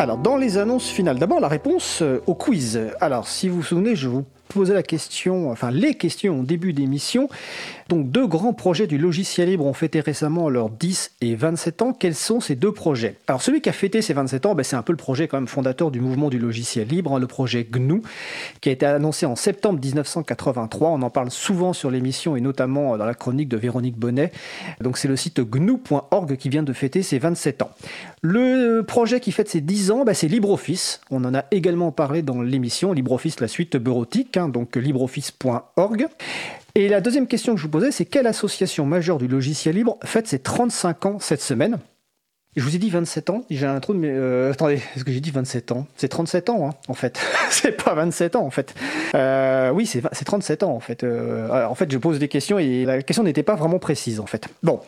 Alors, dans les annonces finales, d'abord la réponse euh, au quiz. Alors, si vous vous souvenez, je vous posais la question, enfin les questions au début d'émission. Donc deux grands projets du logiciel libre ont fêté récemment leurs 10 et 27 ans. Quels sont ces deux projets? Alors celui qui a fêté ses 27 ans, ben, c'est un peu le projet quand même fondateur du mouvement du logiciel libre, hein, le projet GNU, qui a été annoncé en septembre 1983. On en parle souvent sur l'émission et notamment dans la chronique de Véronique Bonnet. Donc c'est le site gnu.org qui vient de fêter ses 27 ans. Le projet qui fête ses 10 ans, ben, c'est LibreOffice. On en a également parlé dans l'émission LibreOffice, la suite bureautique, hein, donc libreoffice.org. Et la deuxième question que je vous posais, c'est quelle association majeure du logiciel libre fête ses 35 ans cette semaine? Je vous ai dit 27 ans, j'ai un trou de... Euh, attendez, est-ce que j'ai dit 27 ans? C'est 37 ans, hein, en fait. c'est pas 27 ans, en fait. Euh, oui, c'est 37 ans, en fait. Euh, en fait, je pose des questions et la question n'était pas vraiment précise, en fait. Bon.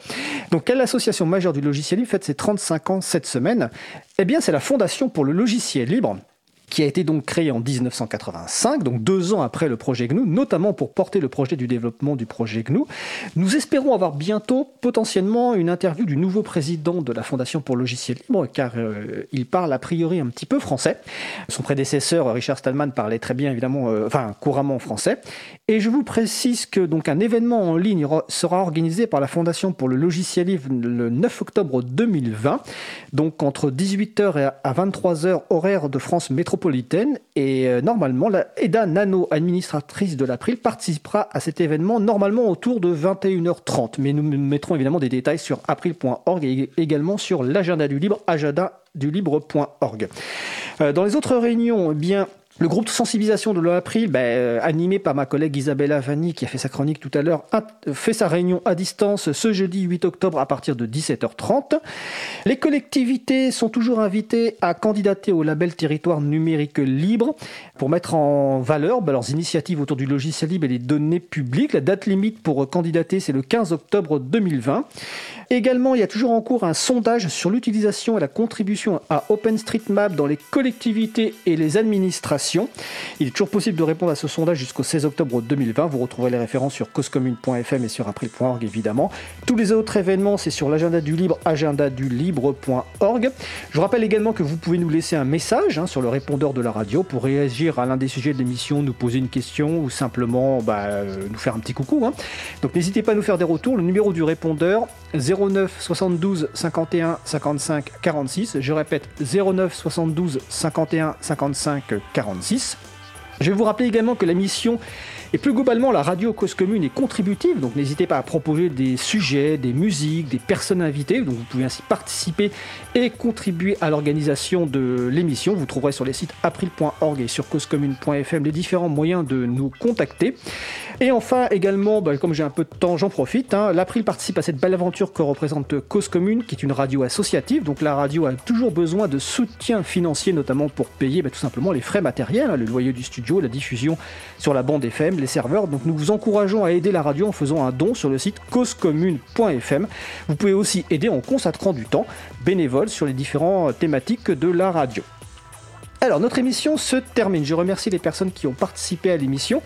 Donc, quelle association majeure du logiciel libre fête ses 35 ans cette semaine? Eh bien, c'est la Fondation pour le logiciel libre qui a été donc créé en 1985, donc deux ans après le projet GNU, notamment pour porter le projet du développement du projet GNU. Nous espérons avoir bientôt potentiellement une interview du nouveau président de la Fondation pour le logiciel libre, car euh, il parle a priori un petit peu français. Son prédécesseur Richard Stallman parlait très bien évidemment, euh, enfin couramment français. Et je vous précise que donc un événement en ligne sera organisé par la Fondation pour le logiciel libre le 9 octobre 2020, donc entre 18h et à 23h horaire de France métropolitaine et euh, normalement, la Eda Nano, administratrice de l'April, participera à cet événement normalement autour de 21h30. Mais nous mettrons évidemment des détails sur april.org et également sur l'agenda du libre, agenda du libre.org. Euh, dans les autres réunions, eh bien, le groupe de sensibilisation de l'April, ben, euh, animé par ma collègue Isabella Vanni, qui a fait sa chronique tout à l'heure, fait sa réunion à distance ce jeudi 8 octobre à partir de 17h30. Les collectivités sont toujours invitées à candidater au label territoire numérique libre pour mettre en valeur ben, leurs initiatives autour du logiciel libre et les données publiques. La date limite pour candidater, c'est le 15 octobre 2020. Également, il y a toujours en cours un sondage sur l'utilisation et la contribution à OpenStreetMap dans les collectivités et les administrations. Il est toujours possible de répondre à ce sondage jusqu'au 16 octobre 2020. Vous retrouverez les références sur causecommune.fm et sur april.org évidemment. Tous les autres événements, c'est sur l'agenda du libre, agendadulibre.org. Je vous rappelle également que vous pouvez nous laisser un message hein, sur le répondeur de la radio pour réagir à l'un des sujets de l'émission, nous poser une question ou simplement bah, euh, nous faire un petit coucou. Hein. Donc n'hésitez pas à nous faire des retours. Le numéro du répondeur 09 72 51 55 46. Je répète 09 72 51 55 46. Je vais vous rappeler également que la mission et plus globalement, la radio Cause Commune est contributive, donc n'hésitez pas à proposer des sujets, des musiques, des personnes invitées, donc vous pouvez ainsi participer et contribuer à l'organisation de l'émission. Vous trouverez sur les sites april.org et sur causecommune.fm les différents moyens de nous contacter. Et enfin, également, bah, comme j'ai un peu de temps, j'en profite, hein, l'April participe à cette belle aventure que représente Cause Commune, qui est une radio associative, donc la radio a toujours besoin de soutien financier, notamment pour payer bah, tout simplement les frais matériels, hein, le loyer du studio, la diffusion sur la bande FM, les serveurs. Donc nous vous encourageons à aider la radio en faisant un don sur le site causecommune.fm. Vous pouvez aussi aider en consacrant du temps bénévole sur les différentes thématiques de la radio. Alors notre émission se termine. Je remercie les personnes qui ont participé à l'émission.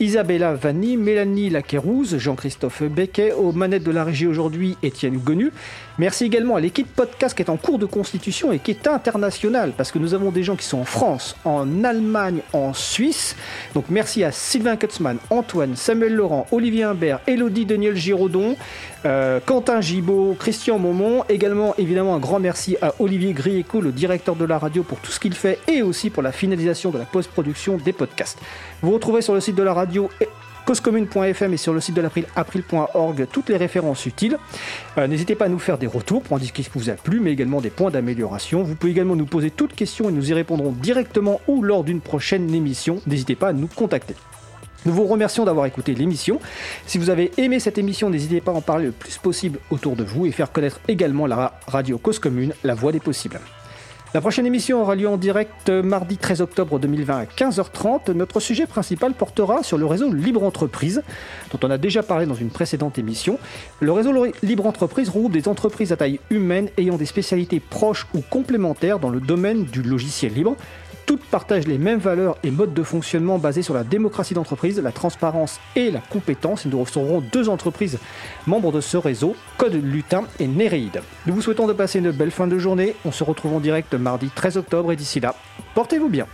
Isabella Vanni, Mélanie Laquerouse, Jean-Christophe Becquet, aux manettes de la régie aujourd'hui, Étienne Gonu. Merci également à l'équipe podcast qui est en cours de constitution et qui est internationale, parce que nous avons des gens qui sont en France, en Allemagne, en Suisse. Donc merci à Sylvain Kutzmann, Antoine, Samuel Laurent, Olivier Imbert, Elodie Daniel Giraudon, euh, Quentin Gibaud, Christian Maumont. Également, évidemment, un grand merci à Olivier Grieco, le directeur de la radio, pour tout ce qu'il fait et aussi pour la finalisation de la post-production des podcasts. Vous retrouvez sur le site de la radio causecommune.fm et sur le site de l'April, april.org, toutes les références utiles. Euh, n'hésitez pas à nous faire des retours pour indiquer ce qui vous a plu, mais également des points d'amélioration. Vous pouvez également nous poser toutes questions et nous y répondrons directement ou lors d'une prochaine émission. N'hésitez pas à nous contacter. Nous vous remercions d'avoir écouté l'émission. Si vous avez aimé cette émission, n'hésitez pas à en parler le plus possible autour de vous et faire connaître également la radio Cause Commune, la voix des possibles. La prochaine émission aura lieu en direct mardi 13 octobre 2020 à 15h30. Notre sujet principal portera sur le réseau Libre Entreprise, dont on a déjà parlé dans une précédente émission. Le réseau Libre Entreprise regroupe des entreprises à taille humaine ayant des spécialités proches ou complémentaires dans le domaine du logiciel libre. Toutes partagent les mêmes valeurs et modes de fonctionnement basés sur la démocratie d'entreprise, la transparence et la compétence. nous recevrons deux entreprises membres de ce réseau, Code Lutin et Néréide. Nous vous souhaitons de passer une belle fin de journée. On se retrouve en direct mardi 13 octobre et d'ici là, portez-vous bien.